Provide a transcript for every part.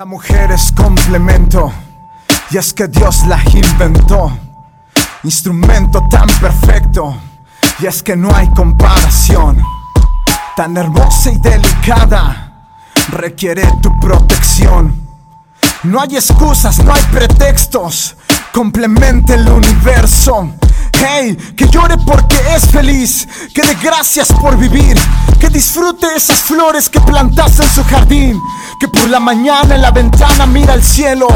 La mujer es complemento, y es que Dios la inventó. Instrumento tan perfecto, y es que no hay comparación. Tan hermosa y delicada, requiere tu protección. No hay excusas, no hay pretextos, complemente el universo. Hey, que llore porque es feliz, que dé gracias por vivir, que disfrute esas flores que plantaste en su jardín, que por la mañana en la ventana mira al cielo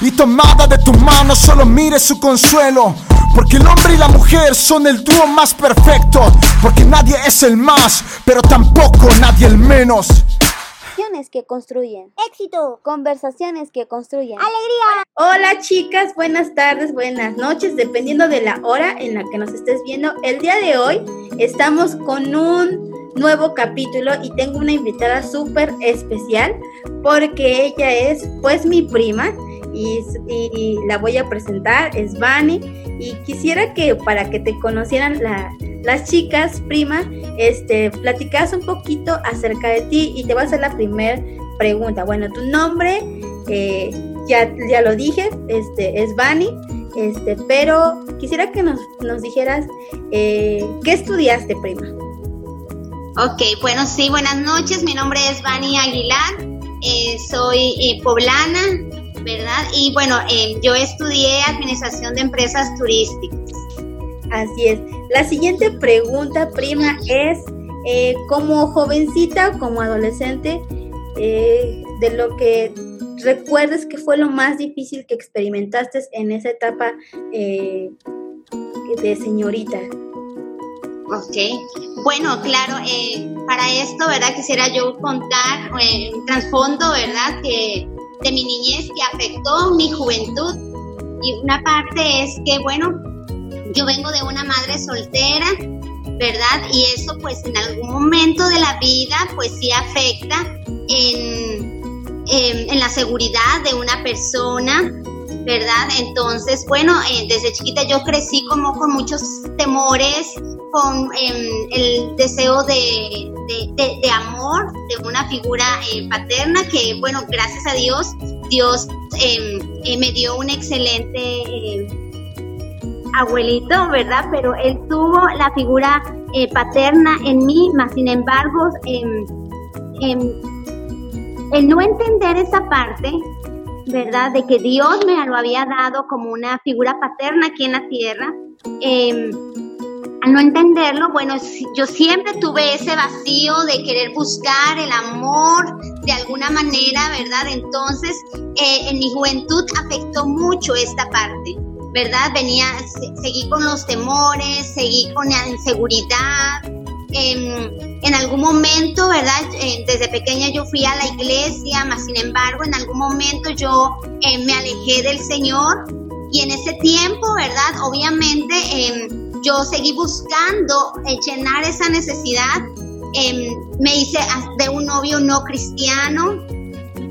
y tomada de tu mano solo mire su consuelo. Porque el hombre y la mujer son el dúo más perfecto, porque nadie es el más, pero tampoco nadie el menos. Conversaciones que construyen. Éxito. Conversaciones que construyen. Alegría. Hola chicas, buenas tardes, buenas noches, dependiendo de la hora en la que nos estés viendo. El día de hoy estamos con un nuevo capítulo y tengo una invitada súper especial porque ella es pues mi prima y, la voy a presentar, es Vani y quisiera que para que te conocieran la, las chicas, prima, este, platicas un poquito acerca de ti y te voy a hacer la primera pregunta. Bueno, tu nombre, eh, ya, ya lo dije, este, es Vani, este, pero quisiera que nos, nos dijeras eh, qué estudiaste, prima. Ok, bueno, sí, buenas noches, mi nombre es Vani Aguilar, eh, soy poblana, ¿verdad? Y bueno, yo estudié Administración de Empresas Turísticas. Así es. La siguiente pregunta, prima, es eh, como jovencita, como adolescente, eh, de lo que recuerdes que fue lo más difícil que experimentaste en esa etapa eh, de señorita. Ok, bueno, claro, para esto, ¿verdad? Quisiera yo contar un trasfondo, ¿verdad? Que de mi niñez que afectó mi juventud. Y una parte es que, bueno, yo vengo de una madre soltera, ¿verdad? Y eso pues en algún momento de la vida pues sí afecta en, en, la seguridad de una persona, ¿verdad? Entonces, bueno, eh, desde chiquita yo crecí como con muchos temores, con em, el deseo de, de, amor, de una figura eh, paterna que, bueno, gracias a Dios, Dios em, eh, me dio un excelente abuelito, ¿verdad? Pero él tuvo la figura paterna en mí, más sin embargo, em, em, el no entender esa parte, ¿verdad? De que Dios me lo había dado como una figura paterna aquí en la tierra. Em, al no entenderlo, bueno, yo siempre tuve ese vacío de querer buscar el amor de alguna manera, ¿verdad? Entonces, eh, en mi juventud afectó mucho esta parte. ¿verdad? Venía, seguí con los temores, seguí con la inseguridad. En algún momento, ¿verdad? Eh, desde pequeña yo fui a la iglesia, mas sin embargo, en algún momento yo eh, me alejé del Señor y en ese tiempo, ¿verdad? Obviamente em, yo seguí buscando eh, llenar esa necesidad. Em, me hice de un novio no cristiano,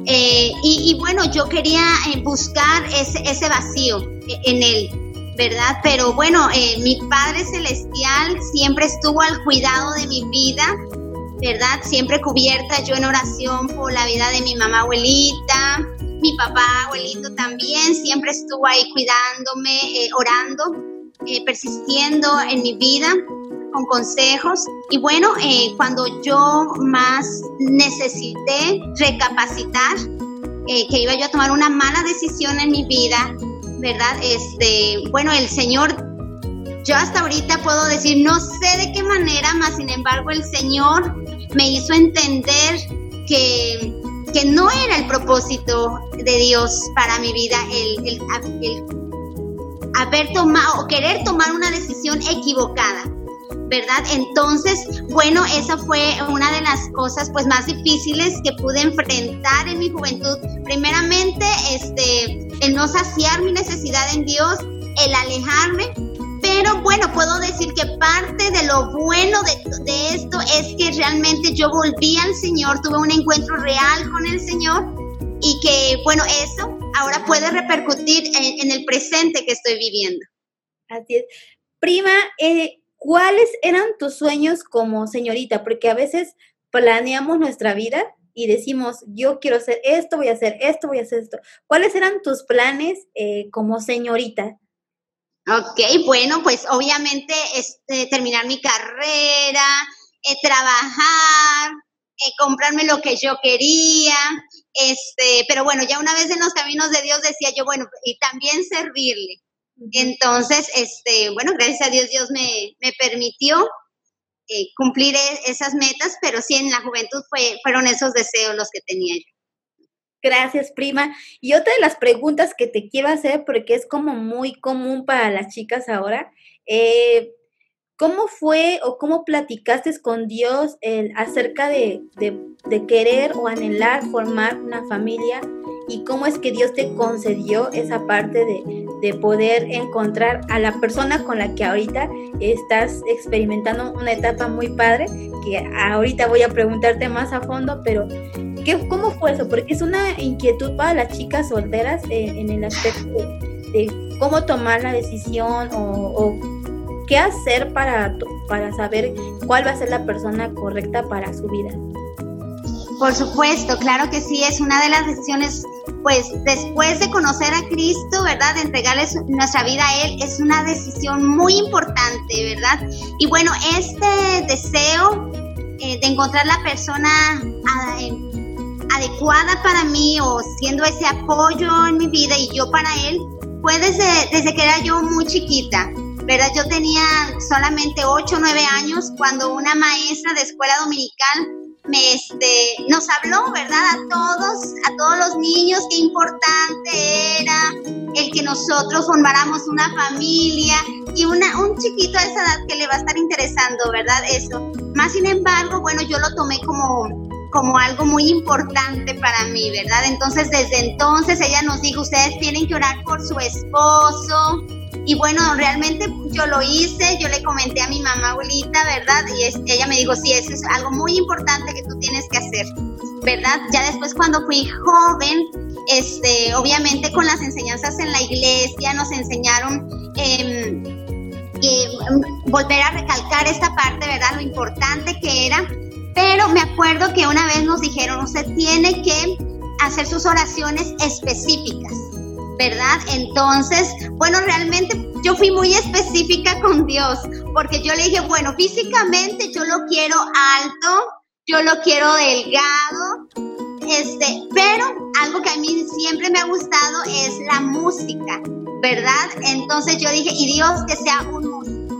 y, y, bueno, yo quería buscar ese vacío en él, ¿verdad? Pero bueno, eh, mi Padre Celestial siempre estuvo al cuidado de mi vida, ¿verdad? Siempre cubierta yo en oración por la vida de mi mamá abuelita, mi papá abuelito también, siempre estuvo ahí cuidándome, eh, orando, eh, persistiendo en mi vida con consejos. Y bueno, cuando yo más necesité recapacitar, que iba yo a tomar una mala decisión en mi vida, ¿verdad? Este, bueno, el Señor, yo hasta ahorita puedo decir, no sé de qué manera, más sin embargo el Señor me hizo entender que, que no era el propósito de Dios para mi vida el, el, el haber tomado o querer tomar una decisión equivocada. ¿Verdad? Entonces, bueno, esa fue una de las cosas pues más difíciles que pude enfrentar en mi juventud. Primeramente, este, el no saciar mi necesidad en Dios, el alejarme, pero bueno, puedo decir que parte de lo bueno de, de, esto es que realmente yo volví al Señor, tuve un encuentro real con el Señor y que, bueno, eso ahora puede repercutir en, el presente que estoy viviendo. Así es. Prima, eh, ¿cuáles eran tus sueños como señorita? Porque a veces planeamos nuestra vida y decimos, yo quiero hacer esto, voy a hacer esto, voy a hacer esto. ¿Cuáles eran tus planes eh, como señorita? Ok, bueno, pues obviamente este, terminar mi carrera, eh, trabajar, eh, comprarme lo que yo quería, este, pero bueno, ya una vez en los caminos de Dios decía yo, bueno, y también servirle. Entonces, este, bueno, gracias a Dios, Dios me, me permitió eh, cumplir e, esas metas, pero sí en la juventud fue, fueron esos deseos los que tenía yo. Gracias, prima. Y otra de las preguntas que te quiero hacer, porque es como muy común para las chicas ahora, eh, ¿cómo fue o cómo platicaste con Dios acerca de, de, querer o anhelar formar una familia? ¿Y cómo es que Dios te concedió esa parte de, de poder encontrar a la persona con la que ahorita estás experimentando una etapa muy padre, que ahorita voy a preguntarte más a fondo, pero ¿qué, ¿cómo fue eso? Porque es una inquietud para las chicas solteras eh, en el aspecto de, cómo tomar la decisión o, qué hacer para, para saber cuál va a ser la persona correcta para su vida. Por supuesto, claro que sí, es una de las decisiones, pues después de conocer a Cristo, ¿verdad? De entregarle nuestra vida a Él, es una decisión muy importante, ¿verdad? Y bueno, este deseo eh, de encontrar la persona eh, adecuada para mí o siendo ese apoyo en mi vida y yo para Él, fue desde, desde que era yo muy chiquita. ¿verdad? Yo tenía solamente 8 o 9 años cuando una maestra de escuela dominical me, este, nos habló, ¿verdad? A todos, a todos los niños, qué importante era el que nosotros formáramos una familia y una, un chiquito a esa edad que le va a estar interesando, ¿verdad? Eso. Más sin embargo, bueno, yo lo tomé como, como algo muy importante para mí, ¿verdad? Entonces, desde entonces ella nos dijo, ustedes tienen que orar por su esposo, y bueno, realmente yo lo hice, yo le comenté a mi mamá abuelita, ¿verdad? Y ella me dijo, sí, eso es algo muy importante que tú tienes que hacer, ¿verdad? Ya después cuando fui joven, este, obviamente con las enseñanzas en la iglesia nos enseñaron em, volver a recalcar esta parte, ¿verdad? Lo importante que era. Pero me acuerdo que una vez nos dijeron, usted tiene que hacer sus oraciones específicas. ¿Verdad? Entonces, bueno, realmente yo fui muy específica con Dios, porque yo le dije, bueno, físicamente yo lo quiero alto, yo lo quiero delgado, este, pero algo que a mí siempre me ha gustado es la música, ¿verdad? Entonces yo dije, y Dios que sea un músico.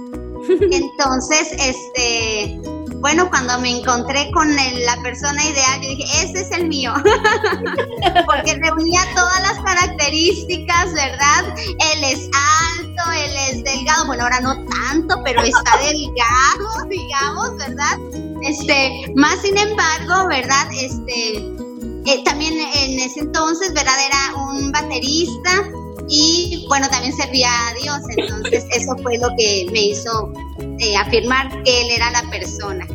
Entonces, este, bueno, cuando me encontré con la persona ideal, yo dije, ese es el mío, porque reunía todas las características, ¿verdad? Él es alto, él es delgado, bueno, ahora no tanto, pero está delgado, digamos, ¿verdad? Este, más sin embargo, ¿verdad? Este, eh, también en ese entonces, ¿verdad? Era un baterista y bueno, también servía a Dios, entonces eso fue lo que me hizo eh, afirmar que él era la persona.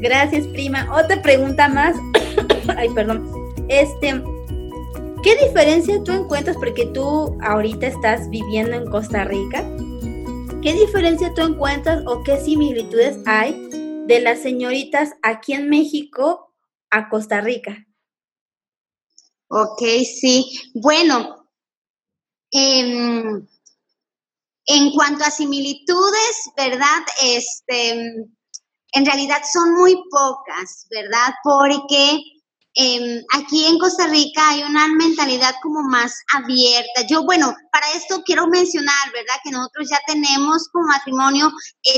Gracias, prima. Otra pregunta más. Ay, perdón. Este, ¿qué diferencia tú encuentras porque tú ahorita estás viviendo en Costa Rica? ¿Qué diferencia tú encuentras o qué similitudes hay de las señoritas aquí en México a Costa Rica? Ok, sí. Bueno, Em, en cuanto a similitudes, ¿verdad? Este, en realidad son muy pocas, ¿verdad? Porque em, aquí en Costa Rica hay una mentalidad como más abierta. Yo, bueno, para esto quiero mencionar, ¿verdad? Que nosotros ya tenemos como matrimonio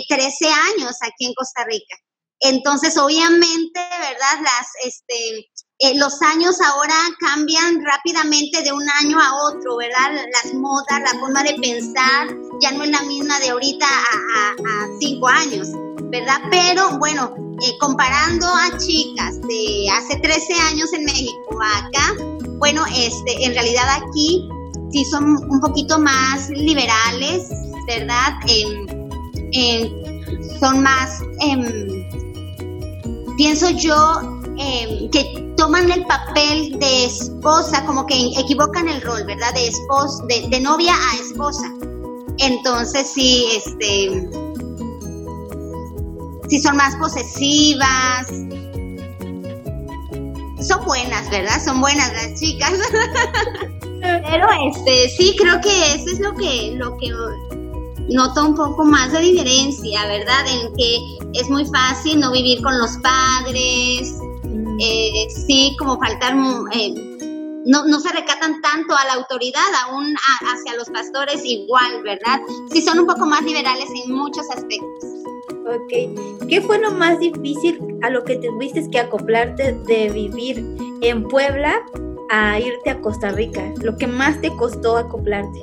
13 eh, años aquí en Costa Rica. Entonces, obviamente, ¿verdad? Las, este, eh, los años ahora cambian rápidamente de un año a otro, ¿verdad? Las modas, la forma de pensar ya no es la misma de ahorita a, cinco años, ¿verdad? Pero bueno, eh, comparando a chicas de hace 13 años en México acá, bueno, este, en realidad aquí sí son un poquito más liberales, ¿verdad? son más, em, pienso yo, em, que toman el papel de esposa, como que equivocan el rol, ¿verdad? De esposa, de, novia a esposa. Entonces sí, este, sí son más posesivas. son buenas, ¿verdad? Son buenas las chicas. Pero este, sí, creo que eso es lo que, lo que noto un poco más de diferencia, ¿verdad? En que es muy fácil no vivir con los padres. Eh, sí, como faltar, eh, no, no se recatan tanto a la autoridad, aún hacia los pastores igual, ¿verdad? Sí, son un poco más liberales en muchos aspectos. Ok, ¿qué fue lo más difícil a lo que tuviste que acoplarte de vivir en Puebla a irte a Costa Rica? Lo que más te costó acoplarte.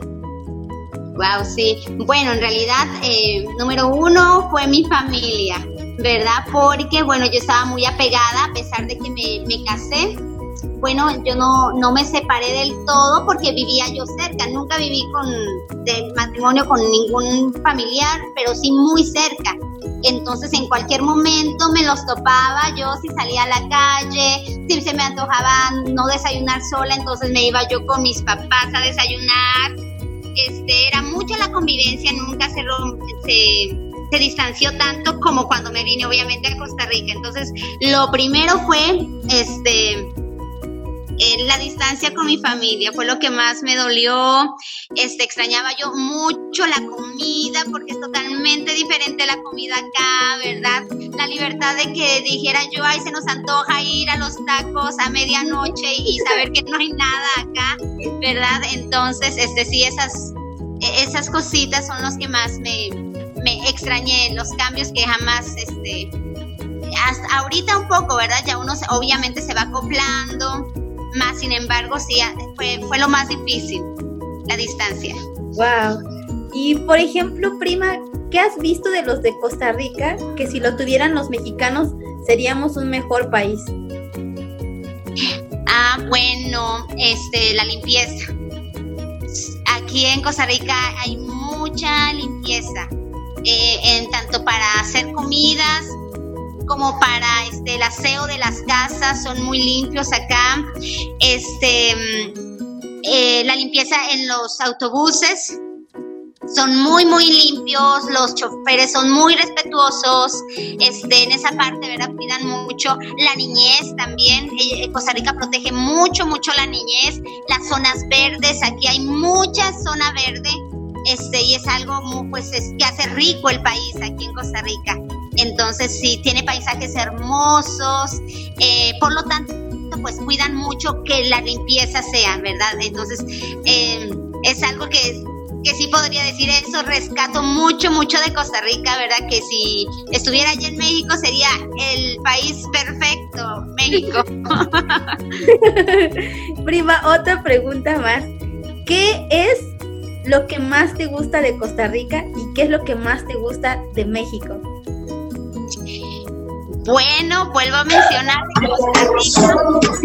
Wow, sí. Bueno, en realidad, eh, número uno fue mi familia, ¿verdad? Porque, bueno, yo estaba muy apegada a pesar de que me, me casé. Bueno, yo no, no me separé del todo porque vivía yo cerca. Nunca viví con del matrimonio con ningún familiar, pero sí muy cerca. Entonces en cualquier momento me los topaba, yo si salía a la calle, si se me antojaba no desayunar sola, entonces me iba yo con mis papás a desayunar. Este, era mucha la convivencia, nunca se, se, se distanció tanto como cuando me vine obviamente a Costa Rica. Entonces lo primero fue este la distancia con mi familia fue lo que más me dolió. Este, extrañaba yo mucho la comida porque es totalmente diferente la comida acá, ¿verdad? La libertad de que dijera yo, ay, se nos antoja ir a los tacos a medianoche y saber que no hay nada acá, ¿verdad? Entonces, este, sí, esas, esas cositas son los que más me, me extrañé, los cambios que jamás, este, hasta ahorita un poco, ¿verdad? Ya uno obviamente se va acoplando, más sin embargo, sí, fue, fue lo más difícil, la distancia. Wow. Y por ejemplo, prima, ¿qué has visto de los de Costa Rica que si lo tuvieran los mexicanos seríamos un mejor país? Ah, bueno, este, la limpieza. Aquí en Costa Rica hay mucha limpieza, eh, en tanto para hacer comidas como para este, el aseo de las casas, son muy limpios acá. Este, mm, eh, la limpieza en los autobuses, son muy muy limpios, los choferes son muy respetuosos, este, en esa parte, ¿verdad? Cuidan mucho la niñez también, eh, Costa Rica protege mucho, mucho la niñez, las zonas verdes, aquí hay mucha zona verde, este, y es algo muy, pues, es, que hace rico el país aquí en Costa Rica. Entonces sí, tiene paisajes hermosos, eh, por lo tanto, pues cuidan mucho que la limpieza sea, ¿verdad? Entonces eh, es algo que, que sí podría decir eso, rescato mucho, mucho de Costa Rica, ¿verdad? Que si estuviera allí en México sería el país perfecto, México. Prima, otra pregunta más. ¿Qué es lo que más te gusta de Costa Rica y qué es lo que más te gusta de México? Bueno, vuelvo a mencionar Costa Rica,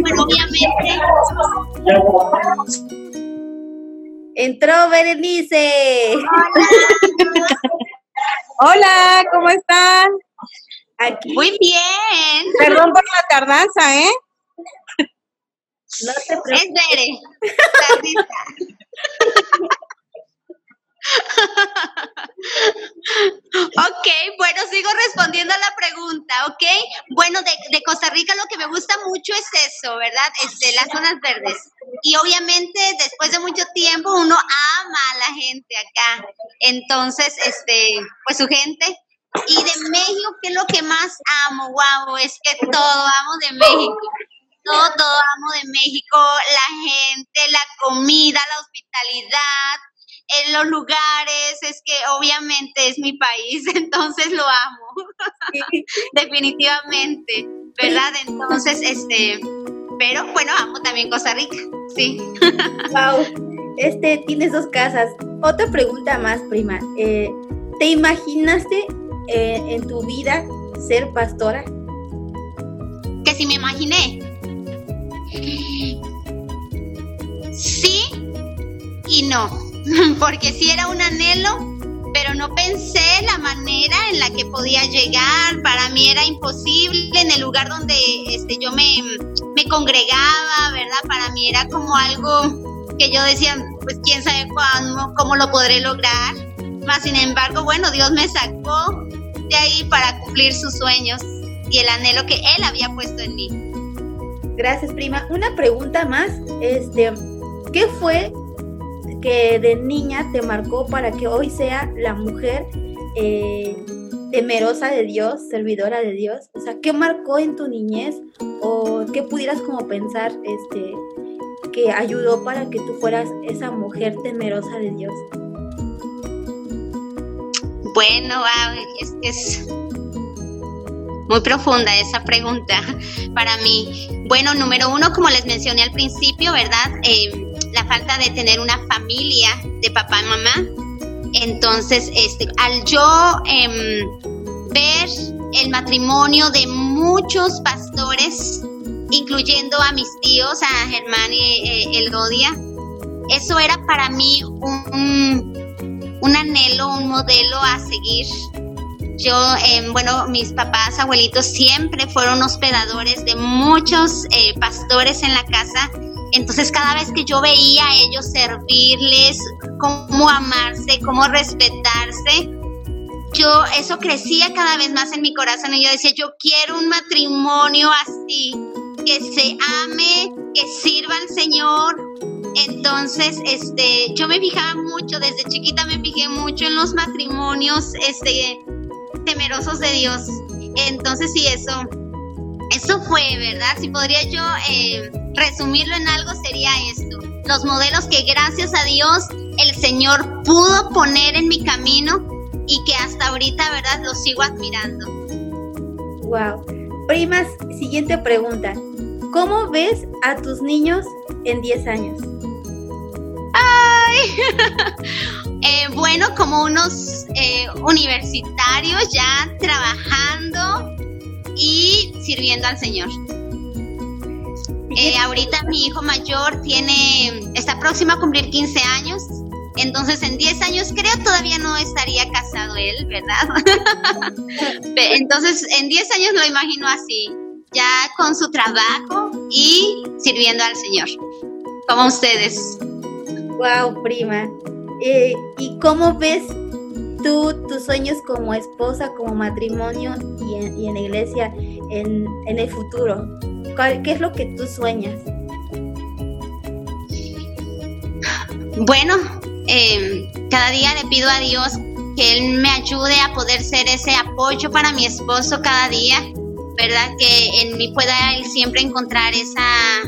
bueno, obviamente. Entró Berenice. Hola. Hola, ¿cómo están? Aquí. Muy bien. Perdón por la tardanza, ¿eh? No te preocupes. Es Bere. ok, bueno, sigo respondiendo a la pregunta, ¿ok? Bueno, de, Costa Rica lo que me gusta mucho es eso, ¿verdad? Este, las zonas verdes. Y obviamente después de mucho tiempo uno ama a la gente acá. Entonces, este, pues su gente. Y de México, ¿qué es lo que más amo? Wow, es que todo amo de México. Todo, todo amo de México, la gente, la comida, la hospitalidad, en los lugares, es que obviamente es mi país, entonces lo amo, definitivamente, ¿verdad? Entonces, este, pero bueno, amo también Costa Rica, sí. Wow, este, tienes dos casas. Otra pregunta más, prima. Eh, ¿Te imaginaste eh, en tu vida ser pastora? Que si me imaginé. Sí y no porque sí era un anhelo, pero no pensé la manera en la que podía llegar. Para mí era imposible en el lugar donde este, yo me, congregaba, ¿verdad? Para mí era como algo que yo decía, pues quién sabe cuándo, cómo lo podré lograr. Más sin embargo, bueno, Dios me sacó de ahí para cumplir sus sueños y el anhelo que Él había puesto en mí. Gracias, prima. Una pregunta más, este, ¿qué fue que de niña te marcó para que hoy sea la mujer eh, temerosa de Dios, servidora de Dios? O sea, ¿qué marcó en tu niñez o qué pudieras como pensar este que ayudó para que tú fueras esa mujer temerosa de Dios? Bueno, es, es muy profunda esa pregunta para mí. Bueno, número uno, como les mencioné al principio, ¿verdad? Eh, falta de tener una familia de papá y mamá. Entonces, este, al yo em, ver el matrimonio de muchos pastores, incluyendo a mis tíos, a Germán y eh, Elgodia, eso era para mí un, un anhelo, un modelo a seguir. Yo, em, bueno, mis papás, abuelitos siempre fueron hospedadores de muchos eh, pastores en la casa entonces cada vez que yo veía a ellos servirles, cómo amarse, cómo respetarse, yo eso crecía cada vez más en mi corazón y yo decía, yo quiero un matrimonio así, que se ame, que sirva al Señor. Entonces, este, yo me fijaba mucho, desde chiquita me fijé mucho en los matrimonios, este, temerosos de Dios. Entonces, sí, eso, eso fue, ¿verdad? Si podría yo eh, resumirlo en algo sería esto. Los modelos que gracias a Dios el Señor pudo poner en mi camino y que hasta ahorita, ¿verdad? Los sigo admirando. Wow. Primas, siguiente pregunta. ¿Cómo ves a tus niños en 10 años? Ay, eh, bueno, como unos eh, universitarios ya trabajando y sirviendo al Señor. Eh, ahorita mi hijo mayor tiene, está próximo a cumplir 15 años, entonces en 10 años creo todavía no estaría casado él, ¿verdad? entonces en 10 años lo imagino así, ya con su trabajo y sirviendo al Señor, como ustedes. Wow, prima. Eh, ¿Y cómo ves tú tus sueños como esposa, como matrimonio y en, y en la iglesia en, en el futuro? ¿Qué es lo que tú sueñas? Bueno, em, cada día le pido a Dios que Él me ayude a poder ser ese apoyo para mi esposo cada día, ¿verdad? Que en mí pueda Él siempre encontrar esa,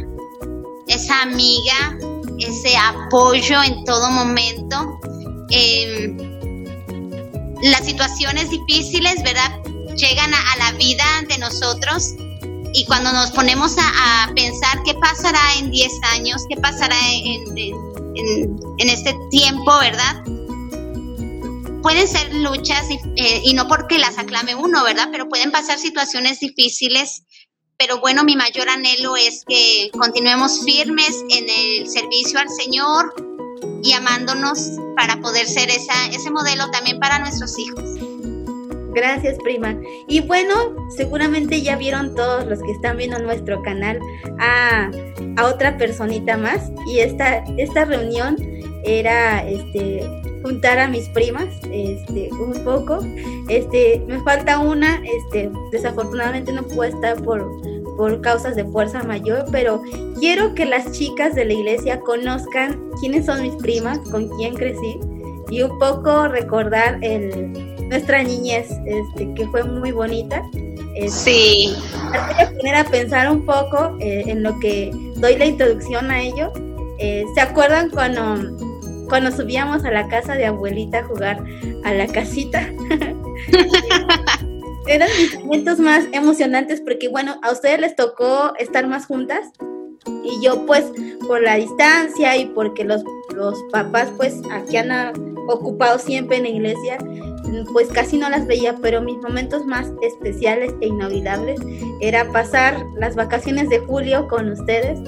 esa amiga, ese apoyo en todo momento. Em, las situaciones difíciles, ¿verdad? Llegan a, la vida de nosotros y cuando nos ponemos a, pensar qué pasará en 10 años, qué pasará en, en, este tiempo, ¿verdad? Pueden ser luchas eh, y no porque las aclame uno, ¿verdad? Pero pueden pasar situaciones difíciles. Pero bueno, mi mayor anhelo es que continuemos firmes en el servicio al Señor y amándonos para poder ser ese modelo también para nuestros hijos. Gracias, prima. Y bueno, seguramente ya vieron todos los que están viendo nuestro canal a, otra personita más. Y esta, esta reunión era este juntar a mis primas este un poco este me falta una este desafortunadamente no puedo estar por por causas de fuerza mayor pero quiero que las chicas de la iglesia conozcan quiénes son mis primas con quién crecí y un poco recordar el nuestra niñez, este, que fue muy bonita. Este, sí. Voy a poner a pensar un poco eh, en lo que doy la introducción a ello. Eh, ¿Se acuerdan cuando, cuando subíamos a la casa de abuelita a jugar a la casita? Eran mis momentos más emocionantes porque, bueno, a ustedes les tocó estar más juntas y yo pues por la distancia y porque los, los papás pues aquí han ocupado siempre en la iglesia, pues casi no las veía, pero mis momentos más especiales e inolvidables era pasar las vacaciones de julio con ustedes.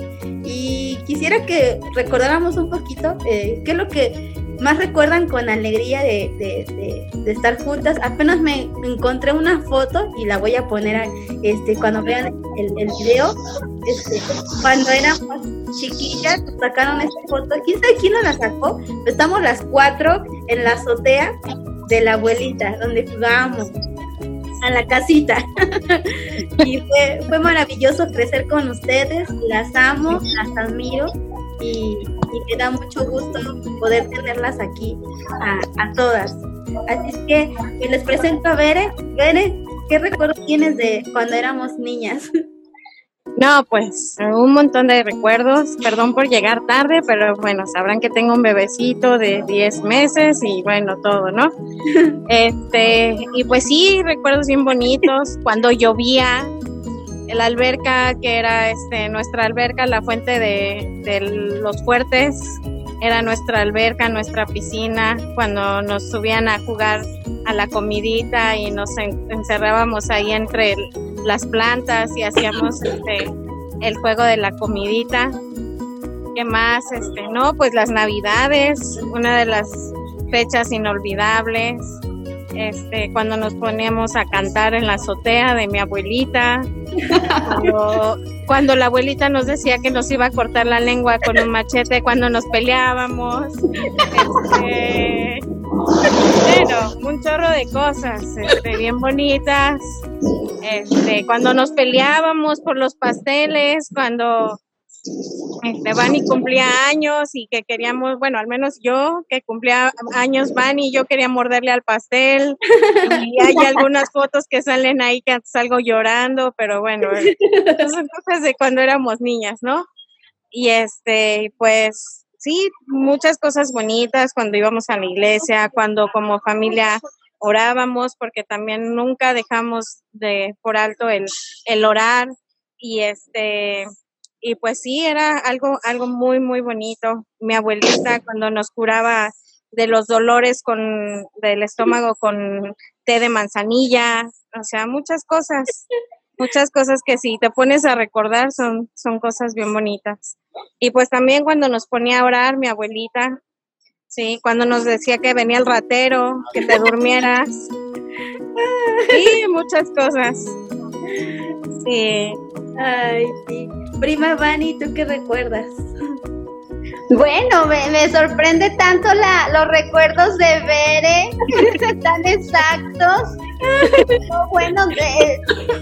Y quisiera que recordáramos un poquito eh, qué es lo que más recuerdan con alegría de, estar juntas. Apenas me encontré una foto y la voy a poner este, cuando vean el, el video. Este, cuando éramos chiquillas, sacaron esta foto. ¿Quién sabe quién la sacó? Estamos las cuatro en la azotea de la abuelita, donde jugábamos. a la casita. y fue, fue maravilloso crecer con ustedes, las amo, las admiro y, me da mucho gusto poder tenerlas aquí a, todas. Así es que les presento a Bere. Bere, ¿qué recuerdo tienes de cuando éramos niñas? No, pues un montón de recuerdos. Perdón por llegar tarde, pero bueno, sabrán que tengo un bebecito de 10 meses y bueno, todo, ¿no? Este, y pues sí, recuerdos bien bonitos. Cuando llovía, la alberca que era este nuestra alberca, la fuente de, de los fuertes, era nuestra alberca, nuestra piscina, cuando nos subían a jugar a la comidita y nos encerrábamos ahí entre las plantas y hacíamos este, el juego de la comidita. ¿Qué más? Este, no, pues las navidades, una de las fechas inolvidables. Este, cuando nos poníamos a cantar en la azotea de mi abuelita, cuando, la abuelita nos decía que nos iba a cortar la lengua con un machete cuando nos peleábamos. Este, bueno, un chorro de cosas este, bien bonitas. Este, cuando nos peleábamos por los pasteles, cuando este, Vani cumplía años y que queríamos, bueno, al menos yo que cumplía años Vani, yo quería morderle al pastel y hay algunas fotos que salen ahí que salgo llorando, pero bueno, son cosas de cuando éramos niñas, ¿no? Y este, pues sí, muchas cosas bonitas cuando íbamos a la iglesia, cuando como familia orábamos, porque también nunca dejamos de por alto el, el orar y este y pues sí era algo algo muy muy bonito. Mi abuelita cuando nos curaba de los dolores con del estómago con té de manzanilla, o sea, muchas cosas muchas cosas que si te pones a recordar son, son cosas bien bonitas. Y pues también cuando nos ponía a orar mi abuelita, sí, cuando nos decía que venía el ratero, que te durmieras. Sí, muchas cosas. Sí. Ay, sí. Prima Vani, ¿tú qué recuerdas? Bueno, me, sorprende tanto la, los recuerdos de Bere, tan exactos. bueno,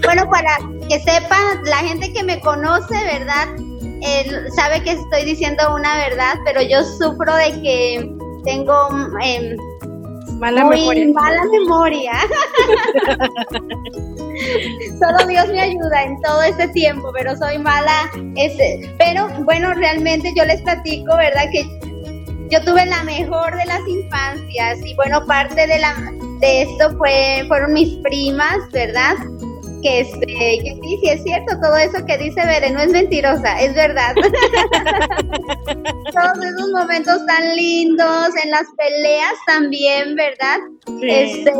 bueno, para que sepan, la gente que me conoce, ¿verdad? sabe que estoy diciendo una verdad, pero yo sufro de que tengo em, mala memoria. Mala memoria. Solo Dios me ayuda en todo este tiempo, pero soy mala. Este, pero bueno, realmente yo les platico, ¿verdad? Que yo tuve la mejor de las infancias y bueno, parte de la de esto fue fueron mis primas, ¿verdad? Que, este, que sí, sí es cierto, todo eso que dice Bere no es mentirosa, es verdad. Todos esos momentos tan lindos, en las peleas también, ¿verdad? Este,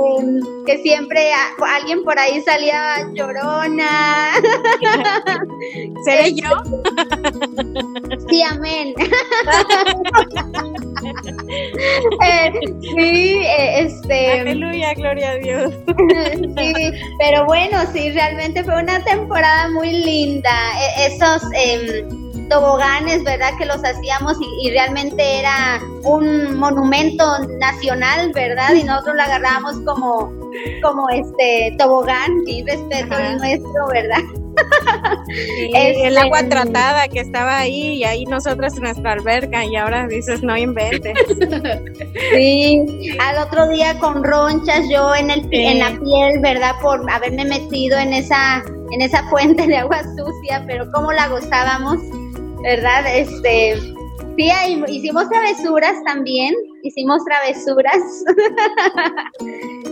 que siempre alguien por ahí salía llorona. ¿Seré yo? Sí, amén. Eh, sí, eh, este. Aleluya, gloria a Dios. sí, pero bueno, sí, realmente fue una temporada muy linda. E, esos em, toboganes, ¿verdad? Que los hacíamos y, realmente era un monumento nacional, ¿verdad? Y nosotros lo agarrábamos como, como este tobogán y respeto el nuestro, ¿verdad? el agua este, tratada que estaba ahí y ahí nosotras en nuestra alberca y ahora dices no inventes. Sí, al otro día con ronchas yo en el en la piel, ¿verdad? Por haberme metido en esa en esa fuente de agua sucia, pero cómo la gozábamos, ¿verdad? Este Sí, hicimos travesuras también, hicimos travesuras.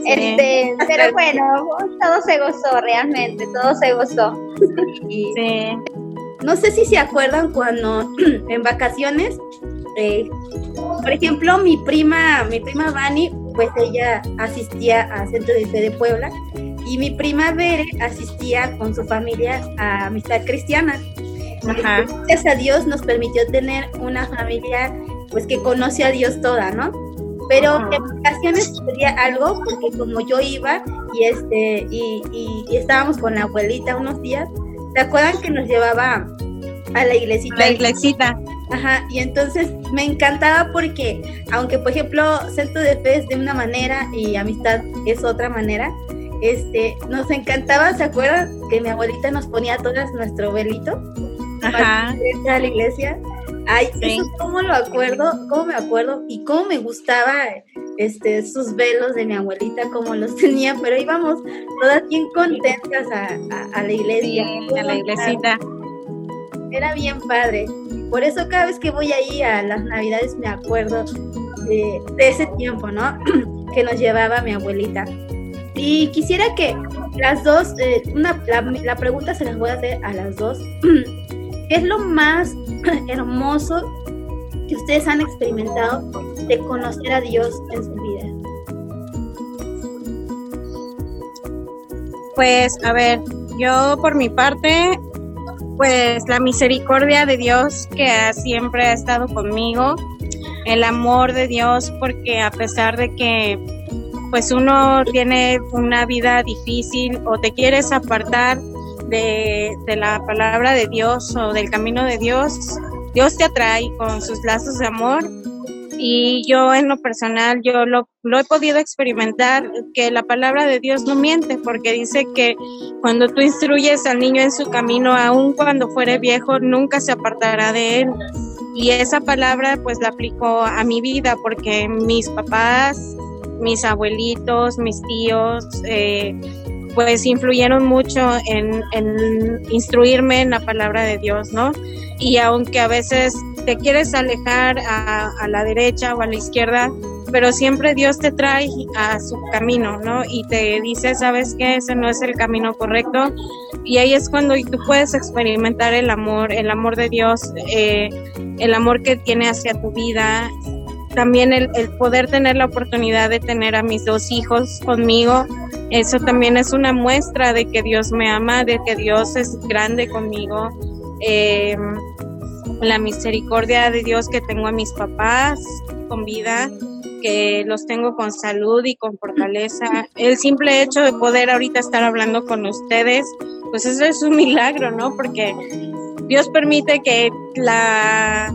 Este, pero bueno, todo se gozó realmente, todo se gozó. Sí. No sé si se acuerdan cuando en vacaciones, eh, por ejemplo, mi prima, mi prima Vani, pues ella asistía al Centro de Fe de Puebla y mi prima Bere asistía con su familia a Amistad Cristiana. Gracias a Dios nos permitió tener una familia pues que conoce a Dios toda, ¿no? Pero en ocasiones sería algo porque como yo iba y este y, y, estábamos con la abuelita unos días, ¿se acuerdan que nos llevaba a la iglesita? La iglesita. Ajá, y entonces me encantaba porque, aunque por ejemplo Centro de Fe es de una manera y Amistad es otra manera, este, nos encantaba, ¿se acuerdan? Que mi abuelita nos ponía todas nuestro velito Ajá. a la iglesia. Ay, Sí. eso cómo lo acuerdo, cómo me acuerdo y cómo me gustaba este sus velos de mi abuelita, cómo los tenía, pero íbamos todas bien contentas a, a- a la iglesia. Sí, a la iglesita. Era bien padre. Por eso cada vez que voy ahí a las navidades me acuerdo de, de ese tiempo, ¿no? que nos llevaba mi abuelita. Y quisiera que las dos, eh, una, la, la pregunta se las voy a hacer a las dos. ¿Qué es lo más hermoso que ustedes han experimentado de conocer a Dios en su vida? Pues a ver, yo por mi parte, pues la misericordia de Dios que siempre ha estado conmigo, el amor de Dios, porque a pesar de que pues uno tiene una vida difícil o te quieres apartar de, la palabra de Dios o del camino de Dios, Dios te atrae con sus lazos de amor y yo en lo personal, yo lo, lo he podido experimentar, que la palabra de Dios no miente, porque dice que cuando tú instruyes al niño en su camino, aun cuando fuere viejo, nunca se apartará de él. Y esa palabra pues la aplico a mi vida, porque mis papás, mis abuelitos, mis tíos, eh, pues influyeron mucho en, instruirme en la palabra de Dios, ¿no? Y aunque a veces te quieres alejar a, a la derecha o a la izquierda, pero siempre Dios te trae a su camino, ¿no? Y te dice, ¿sabes qué? Ese no es el camino correcto. Y ahí es cuando tú puedes experimentar el amor, el amor de Dios, eh, el amor que tiene hacia tu vida. También el, poder tener la oportunidad de tener a mis dos hijos conmigo, eso también es una muestra de que Dios me ama, de que Dios es grande conmigo. Eh, la misericordia de Dios que tengo a mis papás con vida, que los tengo con salud y con fortaleza. El simple hecho de poder ahorita estar hablando con ustedes, pues eso es un milagro, ¿no? Porque Dios permite que la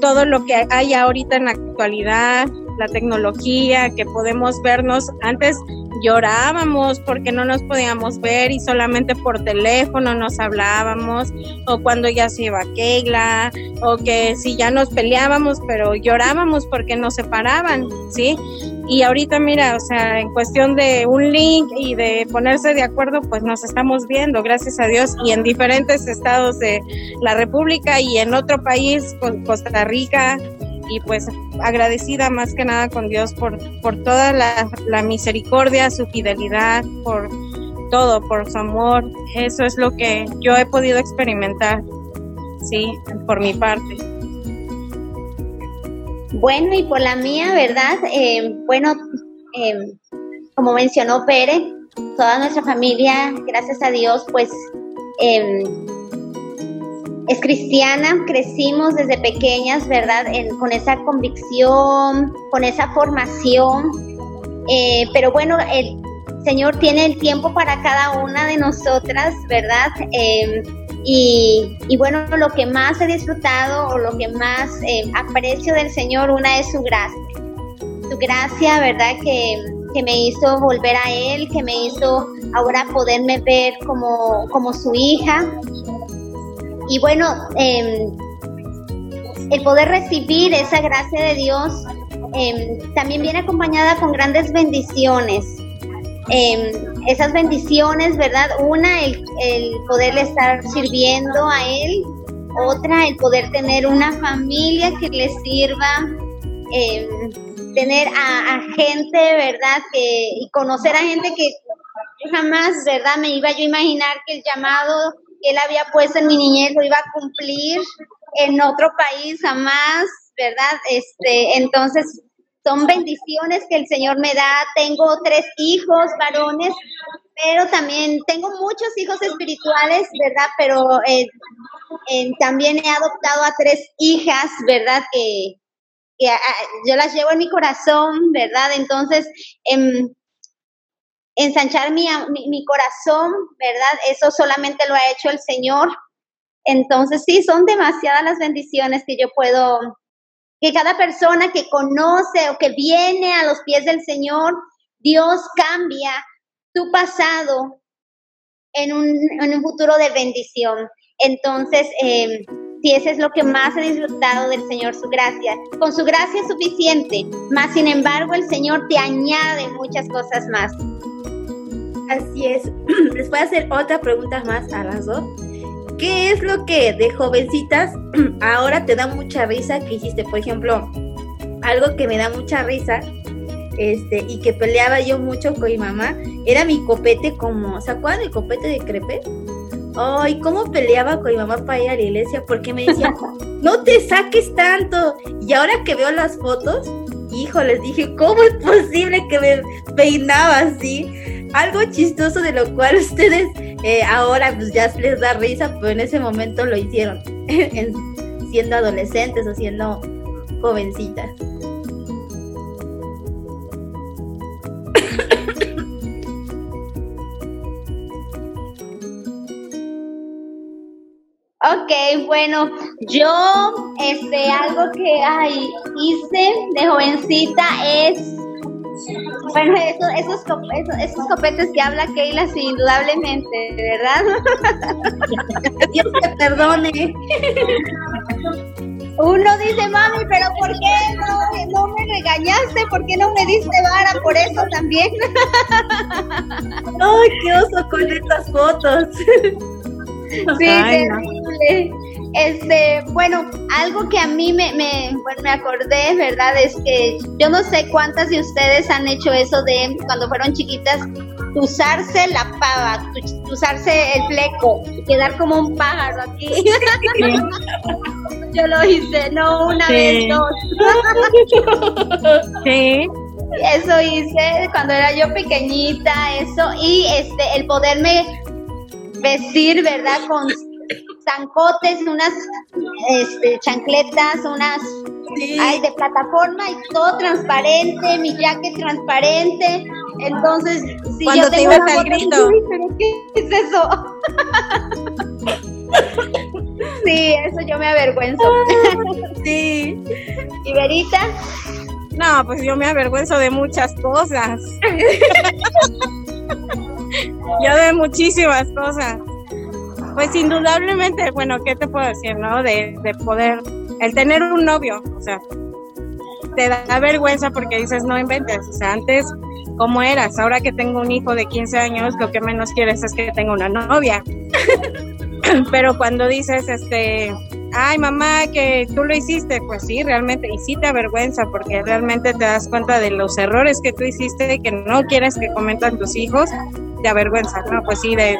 todo lo que hay ahorita en la actualidad, la tecnología, que podemos vernos antes llorábamos porque no nos podíamos ver y solamente por teléfono nos hablábamos, o cuando ya se iba Keila, o que si ya nos peleábamos, pero llorábamos porque nos separaban, ¿sí? Y ahorita mira, o sea, en cuestión de un link y de ponerse de acuerdo, pues nos estamos viendo, gracias a Dios, y en diferentes estados de la República y en otro país, Costa Rica, y pues agradecida más que nada con Dios por, por toda la, la misericordia, su fidelidad, por todo, por su amor. Eso es lo que yo he podido experimentar, sí, por mi parte. Bueno, y por la mía, ¿verdad? Eh, bueno, eh, como mencionó Pere, toda nuestra familia, gracias a Dios, pues eh, es cristiana, crecimos desde pequeñas, ¿verdad? Con esa convicción, con esa formación. Eh, pero bueno, el Señor tiene el tiempo para cada una de nosotras, ¿verdad? Eh, y, bueno, lo que más he disfrutado o lo que más eh, aprecio del Señor, una es su gracia. Su gracia, ¿verdad? Que, que me hizo volver a Él, que me hizo ahora poderme ver como, como su hija. Y bueno, eh, el poder recibir esa gracia de Dios eh, también viene acompañada con grandes bendiciones. Eh, esas bendiciones, ¿verdad? Una, el, el poderle estar sirviendo a Él. Otra, el poder tener una familia que le sirva. tener a, gente, ¿verdad? Que, y conocer a gente que jamás, ¿verdad? Me iba yo a imaginar que el llamado él había puesto en mi niñez lo iba a cumplir en otro país, jamás, ¿verdad? Este, entonces, son bendiciones que el Señor me da. Tengo tres hijos varones, pero también tengo muchos hijos espirituales, ¿verdad? Pero eh, eh, también he adoptado a tres hijas, ¿verdad? Que, que ah, yo las llevo en mi corazón, ¿verdad? Entonces, em, ensanchar mi, mi, corazón, ¿verdad? Eso solamente lo ha hecho el Señor. Entonces, sí, son demasiadas las bendiciones que yo puedo, que cada persona que conoce o que viene a los pies del Señor, Dios cambia tu pasado en un, en un futuro de bendición. Entonces, eh, si eso es lo que más he disfrutado del Señor, su gracia. Con su gracia es suficiente, más sin embargo el Señor te añade muchas cosas más. Así es. Les voy a hacer otra pregunta más a las dos. ¿Qué es lo que de jovencitas ahora te da mucha risa que hiciste? Por ejemplo, algo que me da mucha risa este, y que peleaba yo mucho con mi mamá, era mi copete como, ¿se acuerdan del copete de crepe? Ay, cómo peleaba con mi mamá para ir a la iglesia, porque me decía, no te saques tanto. Y ahora que veo las fotos, hijo, les dije, ¿cómo es posible que me peinaba así? Algo chistoso de lo cual ustedes eh, ahora pues ya les da risa, pero en ese momento lo hicieron, siendo adolescentes o siendo jovencitas. Ok, bueno, yo, este, algo que ay, hice de jovencita es, bueno, eso, esos, esos, esos, copetes que habla Keila, sí, indudablemente, ¿verdad? Dios te perdone. Uno dice, mami, pero ¿por qué no, no me regañaste? ¿Por qué no me diste vara por eso también? Ay, qué oso con estas fotos. Sí, Este, bueno, algo que a mí me, me, bueno, me acordé, ¿verdad? Es que yo no sé cuántas de ustedes han hecho eso de cuando fueron chiquitas, usarse la pava, usarse el fleco, quedar como un pájaro aquí. yo lo hice, no una Sí. vez, dos. Sí, Eso hice cuando era yo pequeñita, eso, y este, el poderme vestir, ¿verdad? Con zancotes, unas este, chancletas, unas Sí. ay, de plataforma y todo transparente, mi jacket transparente. Entonces, si Cuando yo te tengo ibas al grito. pero ¿qué es eso? sí, eso yo me avergüenzo. Sí. ¿Y Verita? no, pues yo me avergüenzo de muchas cosas. yo de muchísimas cosas. Pues indudablemente, bueno, ¿qué te puedo decir, no? De, de poder, el tener un novio, o sea, te da vergüenza porque dices, no inventes, o sea, antes, ¿cómo eras? Ahora que tengo un hijo de 15 años, lo que menos quieres es que tenga una novia. Pero cuando dices, este, ay mamá, que tú lo hiciste, pues sí, realmente, y sí te avergüenza porque realmente te das cuenta de los errores que tú hiciste que no quieres que cometan tus hijos, te avergüenza, ¿no? Pues sí, de,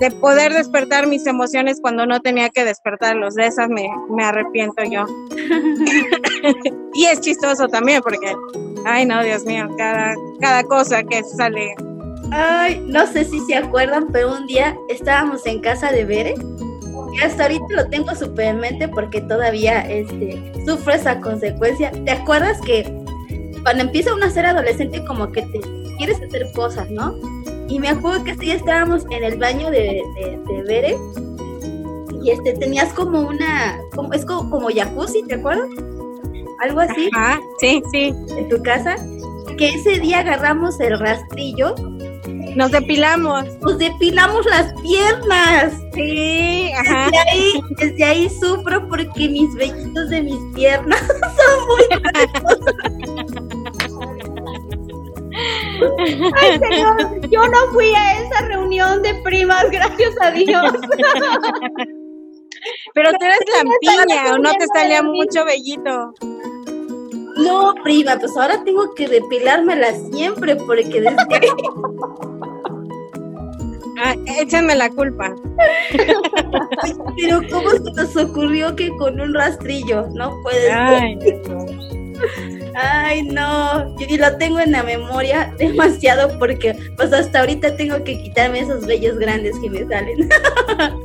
de poder despertar mis emociones cuando no tenía que despertarlos, de esas me, me arrepiento yo. y es chistoso también porque, ay no, Dios mío, cada, cada cosa que sale. Ay, no sé si se acuerdan, pero un día estábamos en casa de Bere. Y hasta ahorita lo tengo súper en mente porque todavía este, sufro esa consecuencia. ¿Te acuerdas que cuando empieza uno a ser adolescente como que te quieres hacer cosas, ¿no? Y me acuerdo que día estábamos en el baño de, de, de Bere y este tenías como una, como, es como, como jacuzzi, ¿te acuerdas? Algo así Ah, sí, sí, en tu casa. Que ese día agarramos el rastrillo nos depilamos. nos depilamos las piernas. Sí, ajá. Desde ahí, desde ahí sufro porque mis vellitos de mis piernas son muy Ay, señor, yo no fui a esa reunión de primas, gracias a Dios. Pero tú eres lampiña o no te salía mucho vellito. No, prima, pues ahora tengo que depilármela siempre porque desde Ah, échenme la culpa. pero cómo se nos ocurrió que con un rastrillo, no puede ser. Ay, Ay, no, yo lo tengo en la memoria demasiado porque pues hasta ahorita tengo que quitarme esos vellos grandes que me salen.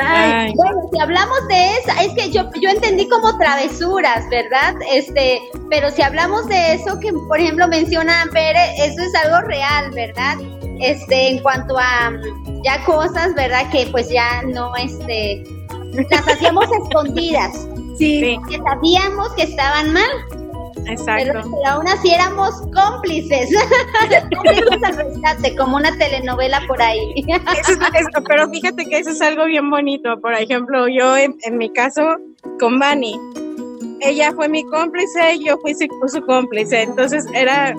Ay, Ay. bueno, si hablamos de esa, es que yo, yo entendí como travesuras, ¿verdad? Este, pero si hablamos de eso que, por ejemplo, menciona Pere, eso es algo real, ¿verdad? Este, en cuanto a mm, ya cosas, ¿verdad? Que pues ya no, este, las hacíamos escondidas, Sí, Sí. que sabíamos que estaban mal. Exacto. Pero, pero aún así éramos cómplices. cómplices al rescate, como una telenovela por ahí. Eso es- eso- pero fíjate que eso es algo bien bonito. Por ejemplo, yo en, en mi caso con Vani, ella fue mi cómplice, yo fui su, su cómplice. Entonces era,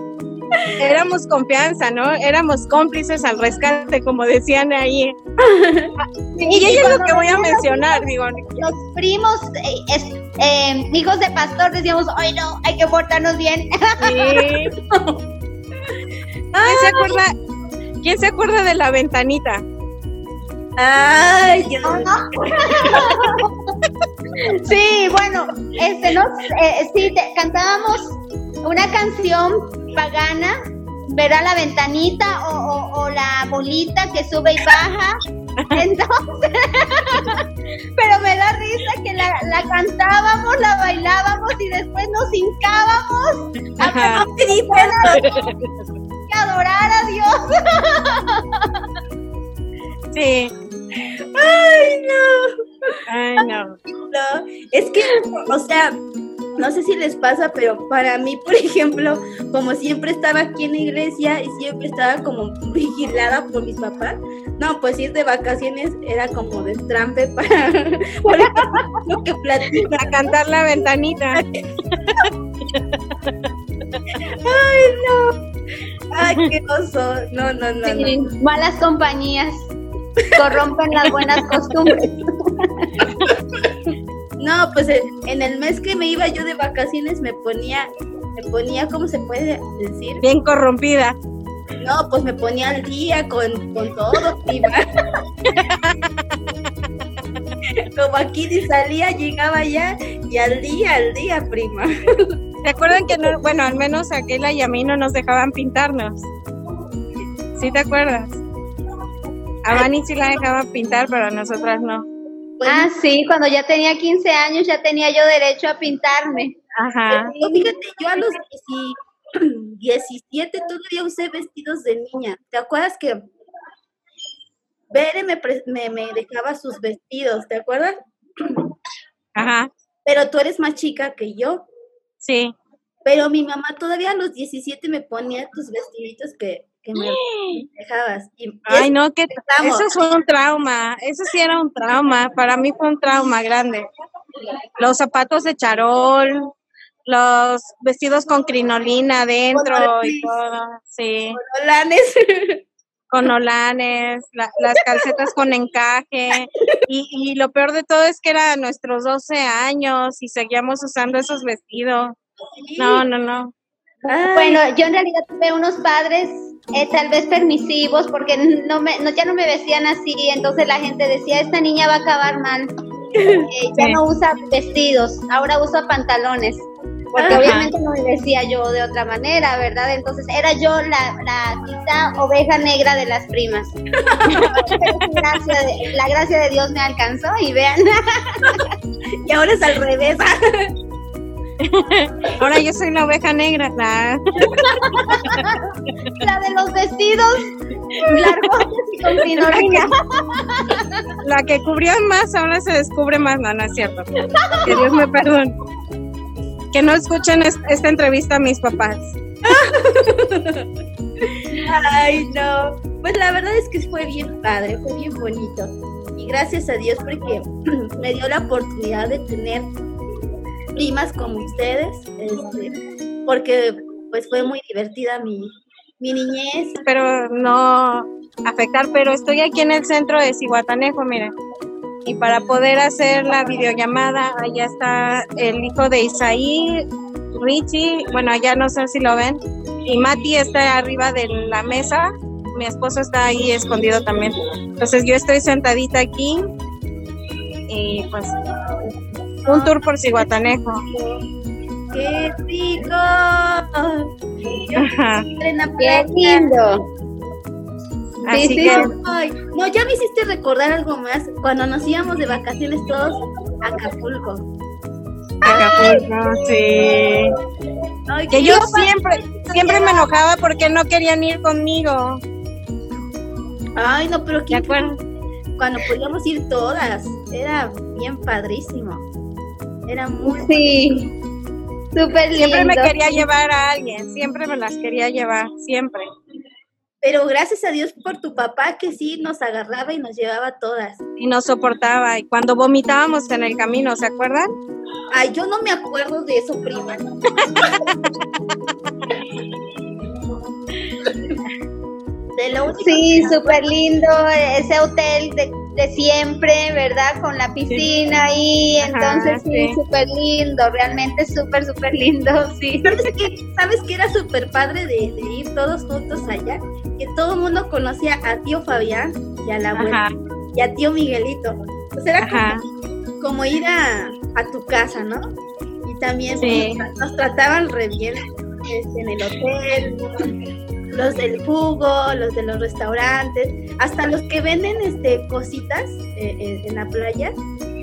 éramos confianza, ¿no? Éramos cómplices al rescate, como decían ahí. Y ella es lo que voy a mencionar, digo. Los primos, eh, es- eh, hijos de pastor, decíamos, ay no, hay que portarnos bien. Sí. ¿Quién se acuerda? ¿Quién se acuerda de la ventanita? Ay, Dios Sí, bueno, este, no, eh, sí, te- cantábamos una canción pagana, verá la ventanita o, o- o la bolita que sube y baja. Entonces, pero me da risa que la, la cantábamos, la bailábamos y después nos hincábamos a adorar a Dios. Sí. Ay, no. Ay, no. No, es que, o sea, no sé si les pasa, pero para mí, por ejemplo, como siempre estaba aquí en la iglesia y siempre estaba como vigilada por mis papás, no, pues ir de vacaciones era como destrampe para por lo que platica. A cantar la ventanita. Ay, qué oso. No, no, no, no. Sí, malas compañías corrompen las buenas costumbres. No, pues en el mes que me iba yo de vacaciones me ponía, me ponía, ¿cómo se puede decir? Bien corrompida. No, pues me ponía al día con, con todo, prima. Como aquí ni salía, llegaba ya y al día, al día, prima. ¿Se acuerdan que no, bueno, al menos a Keila y a mí no nos dejaban pintarnos? ¿Sí te acuerdas? A Vani sí la dejaban pintar, pero a nosotras no. Ah, sí, cuando ya tenía 15 años ya tenía yo derecho a pintarme. Ajá. Yo, fíjate, yo a los 10 17 todavía usé vestidos de niña. ¿Te acuerdas que Bere me, me dejaba sus vestidos, ¿te acuerdas? Ajá. Pero tú eres más chica que yo. Sí. Pero mi mamá todavía a los 17 me ponía tus vestiditos que, que me dejabas. Y, Ay, no, que empezamos. eso fue un trauma. Eso sí era un trauma. Para mí fue un trauma grande. Los zapatos de charol, los vestidos con crinolina adentro y todo. Sí. Olanes. con olanes, la- las calcetas con encaje y, y lo peor de todo es que eran nuestros 12 años y seguíamos usando esos vestidos. No, no, no. Ay, Bueno, yo en realidad tuve unos padres eh, tal vez permisivos porque no me, no, ya no me vestían así, entonces la gente decía, esta niña va a acabar mal. Eh, ya Sí. no usa vestidos, ahora usa pantalones. Porque Ajá. obviamente no me decía yo de otra manera, ¿verdad? Entonces era yo la, la quizá oveja negra de las primas. La gracia de Dios me alcanzó y vean, y ahora es al revés. Ahora yo soy la oveja negra. la- la de los vestidos largos y con. La que cubrió más, ahora se descubre más. No, no es cierto. Que Dios me perdone. Que no escuchen es- esta entrevista a mis papás. Ay, no. Pues la verdad es que fue bien padre, fue bien bonito. Y gracias a Dios porque me dio la oportunidad de tener primas como ustedes, este, porque pues fue muy divertida mi, mi niñez. pero no afectar, pero estoy aquí en el centro de Cihuatanejo, miren. Y para poder hacer la videollamada, allá está el hijo de Isaí, Richie, bueno, allá no sé si lo ven, y Mati está arriba de la mesa, mi esposo está ahí escondido también. Entonces yo estoy sentadita aquí y pues un tour por Cihuatanejo. ¡Qué rico! Ajá. En la Qué playa. lindo. Así sí, que Ay, no, ya me hiciste recordar algo más cuando nos íbamos de vacaciones todos a Acapulco. Acapulco, sí. Ay, Que qué yo siempre, siempre me enojaba porque no querían ir conmigo. Ay, no, pero ¿De ¿quién acuerdo? cuando podíamos ir todas, era bien padrísimo. Era muy Sí. Súper lindo. Siempre me quería llevar a alguien, siempre me las quería llevar, siempre. Pero gracias a Dios por tu papá que sí nos agarraba y nos llevaba todas. Y nos soportaba. Y cuando vomitábamos en el camino, ¿se acuerdan? Ay, yo no me acuerdo de eso, prima. de lo único Sí, súper lindo ese hotel de, de siempre, ¿verdad? Con la piscina ahí, entonces sí, sí. súper lindo, realmente súper, súper lindo, sí. ¿Sabes qué? ¿Sabes qué era súper padre de, de ir todos juntos allá? Que todo el mundo conocía a tío Fabián y a la abuela Ajá, y a tío Miguelito. Pues era como, como ir a, a tu casa, ¿no? Y también Sí. nos, nos trataban re bien este, en el hotel, los del jugo, los de los restaurantes, hasta los que venden este cositas eh, eh, en la playa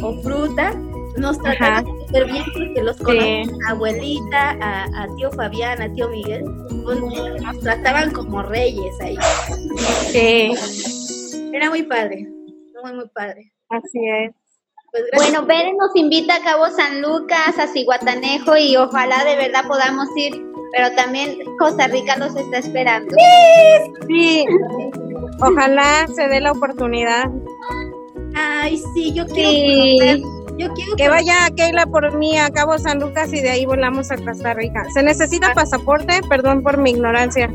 o fruta, nos trataban súper bien porque los conocían a abuelita, a, a tío Fabián, a tío Miguel, pues, nos trataban como reyes ahí. Sí, Era muy padre, muy, muy padre. así es. Pues. Bueno, Beren nos invita a Cabo San Lucas, a Ciguatanejo y ojalá de verdad podamos ir, pero también Costa Rica los está esperando. Sí, ojalá se dé la oportunidad. Ay, sí, yo quiero Sí. conocer, yo quiero Que vaya Keila por mí a Cabo San Lucas y de ahí volamos a Costa Rica. ¿Se necesita pasaporte? Perdón por mi ignorancia.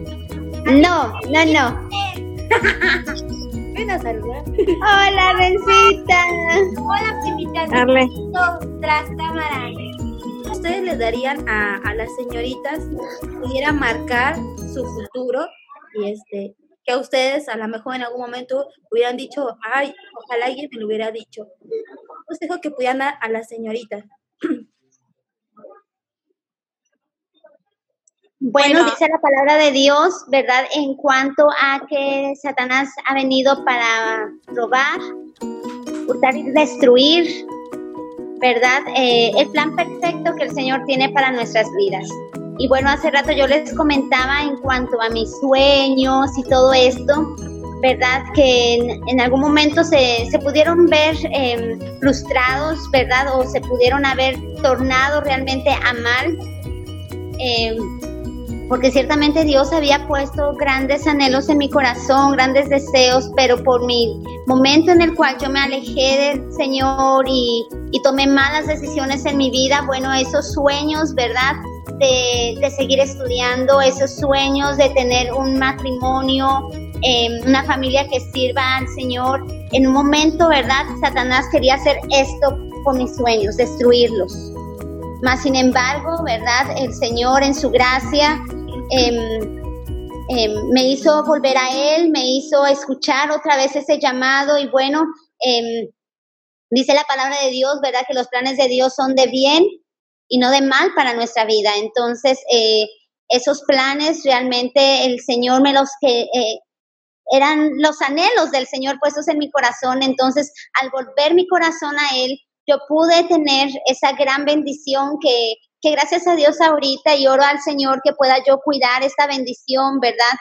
No, no, no. Ven a saludar. Hola, Rencita. Hola, primita. Darle. Tras cámara. ¿Ustedes le darían a, a las señoritas pudiera marcar su futuro y este que a ustedes a lo mejor en algún momento hubieran dicho, ay, ojalá alguien me lo hubiera dicho. Un consejo que pudieran dar a las señoritas. Bueno, Bueno. dice la palabra de Dios, ¿verdad? En cuanto a que Satanás ha venido para robar, hurtar y destruir, ¿verdad? Eh, el plan perfecto que el Señor tiene para nuestras vidas. Y bueno, hace rato yo les comentaba en cuanto a mis sueños y todo esto, ¿verdad? Que en, algún momento se, se pudieron ver eh, frustrados, ¿verdad? O se pudieron haber tornado realmente a mal. Eh, porque ciertamente Dios había puesto grandes anhelos en mi corazón, grandes deseos, pero por mi momento en el cual yo me alejé del Señor y, y tomé malas decisiones en mi vida, bueno, esos sueños, ¿verdad? De, de seguir estudiando, esos sueños de tener un matrimonio, eh, una familia que sirva al Señor, en un momento, ¿verdad? Satanás quería hacer esto con mis sueños, destruirlos. Mas, sin embargo, ¿verdad? El Señor en su gracia me hizo volver a Él, me hizo escuchar otra vez ese llamado y bueno, em, dice la palabra de Dios, ¿verdad? Que los planes de Dios son de bien y no de mal para nuestra vida. Entonces, eh, esos planes realmente el Señor me los que... Eh, eran los anhelos del Señor puestos en mi corazón. Entonces, al volver mi corazón a Él, yo pude tener esa gran bendición que, que gracias a Dios ahorita y oro al Señor que pueda yo cuidar esta bendición, ¿verdad?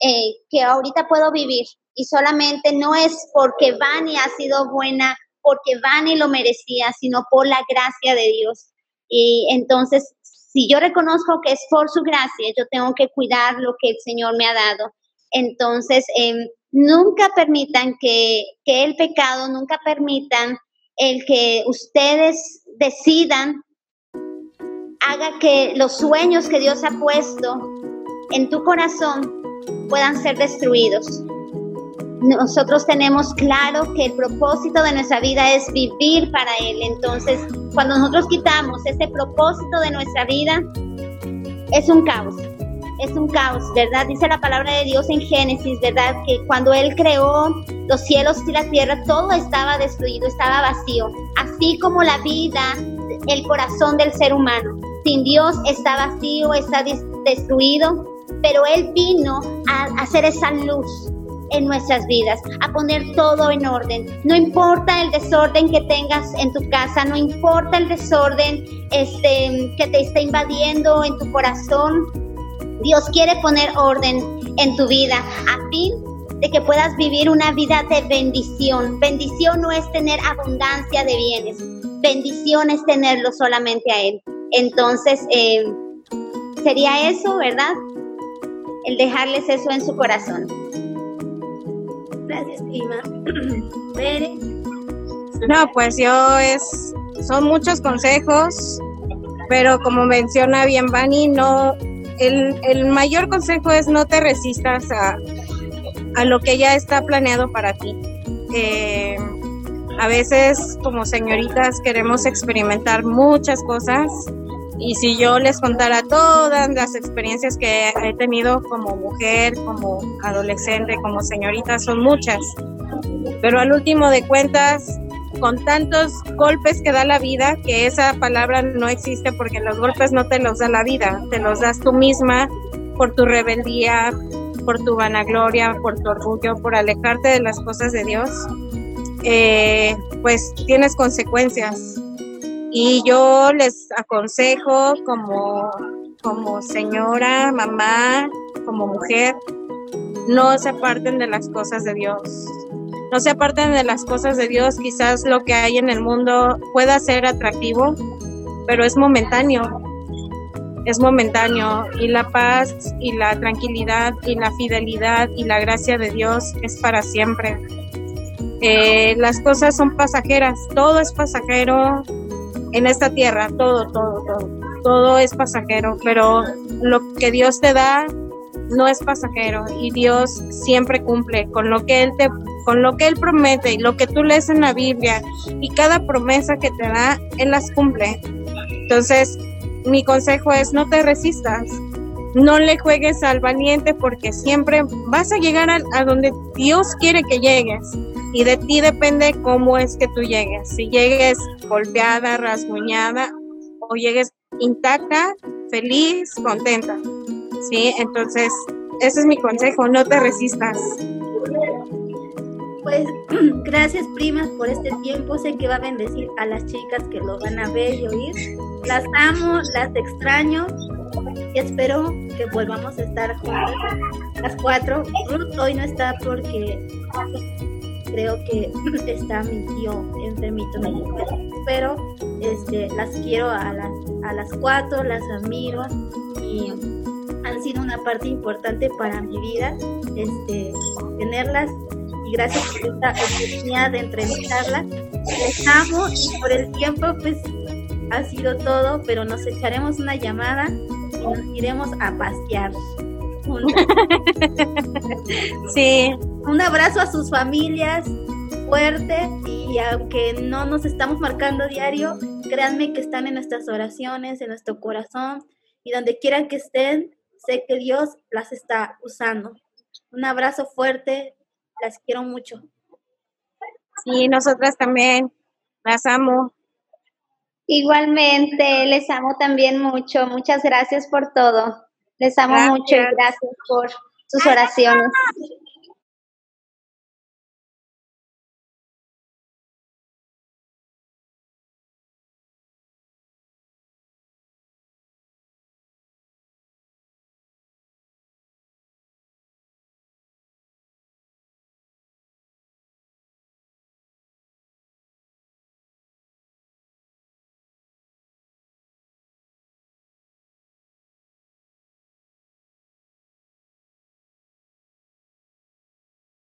Eh, que ahorita puedo vivir. Y solamente no es porque Vani ha sido buena, porque Vani lo merecía, sino por la gracia de Dios. Y entonces, si yo reconozco que es por su gracia, yo tengo que cuidar lo que el Señor me ha dado. Entonces, eh, nunca permitan que, que el pecado, nunca permitan el que ustedes decidan, haga que los sueños que Dios ha puesto en tu corazón puedan ser destruidos. Nosotros tenemos claro que el propósito de nuestra vida es vivir para Él. Entonces, cuando nosotros quitamos ese propósito de nuestra vida, es un caos es un caos, ¿verdad? Dice la palabra de Dios en Génesis, ¿verdad? Que cuando Él creó los cielos y la tierra, todo estaba destruido, estaba vacío. Así como la vida, el corazón del ser humano. Sin Dios está vacío, está destruido, pero Él vino a hacer esa luz en nuestras vidas, a poner todo en orden. No importa el desorden que tengas en tu casa, no importa el desorden este, que te está invadiendo en tu corazón, Dios quiere poner orden en tu vida a fin de que puedas vivir una vida de bendición. Bendición no es tener abundancia de bienes, bendición es tenerlo solamente a Él. Entonces, eh, sería eso, ¿verdad? El dejarles eso en su corazón. Gracias, prima. No, pues yo es, son muchos consejos, pero como menciona bien Vani, no, el, el mayor consejo es no te resistas a, a lo que ya está planeado para ti. Eh, a veces como señoritas queremos experimentar muchas cosas y si yo les contara todas las experiencias que he tenido como mujer, como adolescente, como señorita, son muchas. Pero al último de cuentas, con tantos golpes que da la vida, que esa palabra no existe porque los golpes no te los da la vida, te los das tú misma por tu rebeldía, por tu vanagloria, por tu orgullo, por alejarte de las cosas de Dios, eh, pues tienes consecuencias. Y yo les aconsejo como, como señora, mamá, como mujer, no se aparten de las cosas de Dios. No se aparten de las cosas de Dios. Quizás lo que hay en el mundo pueda ser atractivo, pero es momentáneo es momentáneo y la paz y la tranquilidad y la fidelidad y la gracia de Dios es para siempre. Eh, las cosas son pasajeras, todo es pasajero en esta tierra, todo, todo, todo, todo es pasajero, pero lo que Dios te da no es pasajero y Dios siempre cumple con lo que él te con lo que él promete y lo que tú lees en la Biblia y cada promesa que te da él las cumple. Entonces, mi consejo es no te resistas, no le juegues al valiente porque siempre vas a llegar a, donde Dios quiere que llegues y de ti depende cómo es que tú llegues. Si llegues golpeada, rasguñada o llegues intacta, feliz, contenta. ¿Sí? Entonces, ese es mi consejo, no te resistas. Pues gracias primas por este tiempo. Sé que va a bendecir a las chicas que lo van a ver y oír. Las amo, las extraño y espero que volvamos a estar juntas las cuatro. Ruth hoy no está porque creo que está mi tío enfermito, pero este, las quiero a las, a las cuatro, las admiro y han sido una parte importante para mi vida, este, tenerlas y gracias por esta oportunidad de entrevistarlas. Les amo y por el tiempo pues ha sido todo, pero nos echaremos una llamada y nos iremos a pasear. sí. Un abrazo a sus familias fuerte y aunque no nos estamos marcando diario, créanme que están en nuestras oraciones, en nuestro corazón y donde quieran que estén, sé que Dios las está usando. Un abrazo fuerte, las quiero mucho. Sí, nosotras también las amo. Igualmente, les amo también mucho. Muchas gracias por todo. Les amo mucho y gracias por sus oraciones.